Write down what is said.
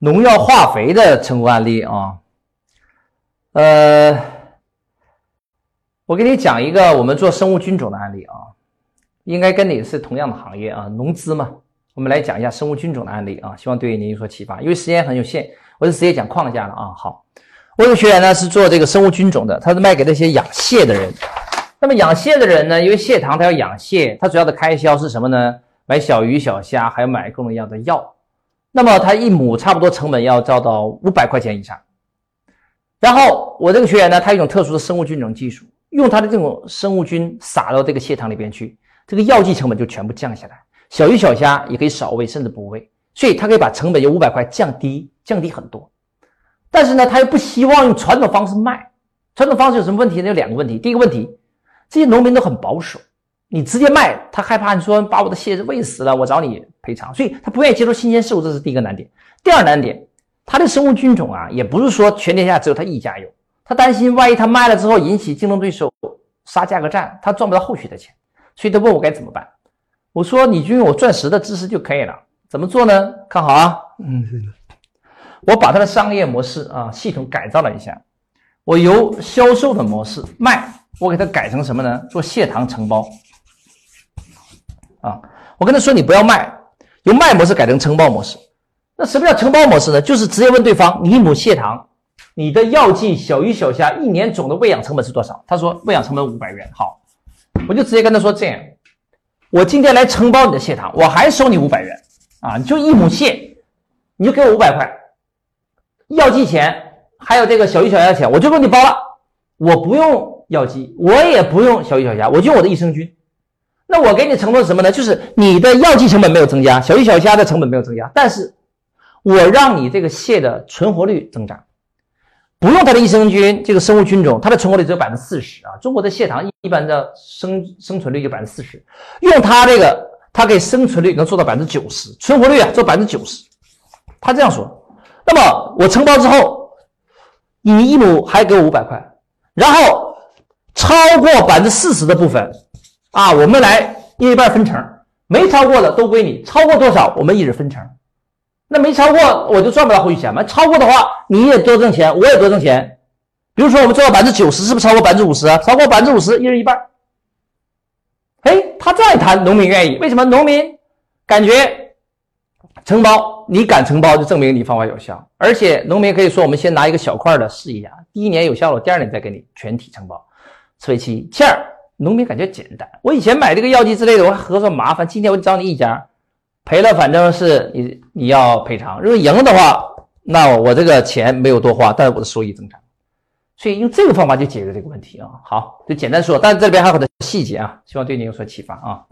农药化肥的成功案例啊，呃，我给你讲一个我们做生物菌种的案例啊，应该跟你是同样的行业啊，农资嘛。我们来讲一下生物菌种的案例啊，希望对您有所启发。因为时间很有限，我就直接讲框架了啊。好，我有个学员呢是做这个生物菌种的，他是卖给那些养蟹的人。那么养蟹的人呢，因为蟹塘他要养蟹，他主要的开销是什么呢？买小鱼小虾，还要买各种各样的药。那么他一亩差不多成本要造到五百块钱以上。然后我这个学员呢，他有一种特殊的生物菌种技术，用他的这种生物菌撒到这个蟹塘里边去，这个药剂成本就全部降下来。小鱼小虾也可以少喂，甚至不喂，所以他可以把成本由五百块降低，降低很多。但是呢，他又不希望用传统方式卖。传统方式有什么问题呢？有两个问题。第一个问题，这些农民都很保守，你直接卖，他害怕你说把我的蟹喂死了，我找你赔偿，所以他不愿意接受新鲜事物，这是第一个难点。第二难点，他的生物菌种啊，也不是说全天下只有他一家有，他担心万一他卖了之后引起竞争对手杀价格战，他赚不到后续的钱，所以他问我该怎么办。我说你就用我钻石的知识就可以了，怎么做呢？看好啊，嗯，我把他的商业模式啊系统改造了一下，我由销售的模式卖，我给他改成什么呢？做蟹塘承包啊，我跟他说你不要卖，由卖模式改成承包模式。那什么叫承包模式呢？就是直接问对方，你一亩蟹塘，你的药剂、小鱼小虾一年总的喂养成本是多少？他说喂养成本五百元。好，我就直接跟他说这样。我今天来承包你的蟹塘，我还收你五百元啊！你就一亩蟹，你就给我五百块，药剂钱还有这个小鱼小虾钱，我就给你包了。我不用药剂，我也不用小鱼小虾，我就用我的益生菌。那我给你承诺什么呢？就是你的药剂成本没有增加，小鱼小虾的成本没有增加，但是我让你这个蟹的存活率增长。不用它的益生菌，这个生物菌种，它的存活率只有百分之四十啊！中国的蟹塘一般的生生存率就百分之四十，用它这个，它可以生存率能做到百分之九十，存活率啊做百分之九十。他这样说。那么我承包之后，你一亩还给我五百块，然后超过百分之四十的部分啊，我们来一半分成，没超过的都归你，超过多少我们一人分成。那没超过我就赚不到后续钱嘛？超过的话你也多挣钱，我也多挣钱。比如说我们做到百分之九十，是不是超过百分之五十啊？超过百分之五十，一人一半。哎，他这样谈，农民愿意。为什么？农民感觉承包，你敢承包，就证明你方法有效。而且农民可以说，我们先拿一个小块的试一下，第一年有效了，第二年再给你全体承包，此为其一。农民感觉简单。我以前买这个药剂之类的，我还合算麻烦。今天我找你一家。赔了，反正是你你要赔偿。如果赢了的话，那我这个钱没有多花，但是我的收益增长。所以用这个方法就解决这个问题啊。好，就简单说，但是这边还有很多细节啊，希望对你有所启发啊。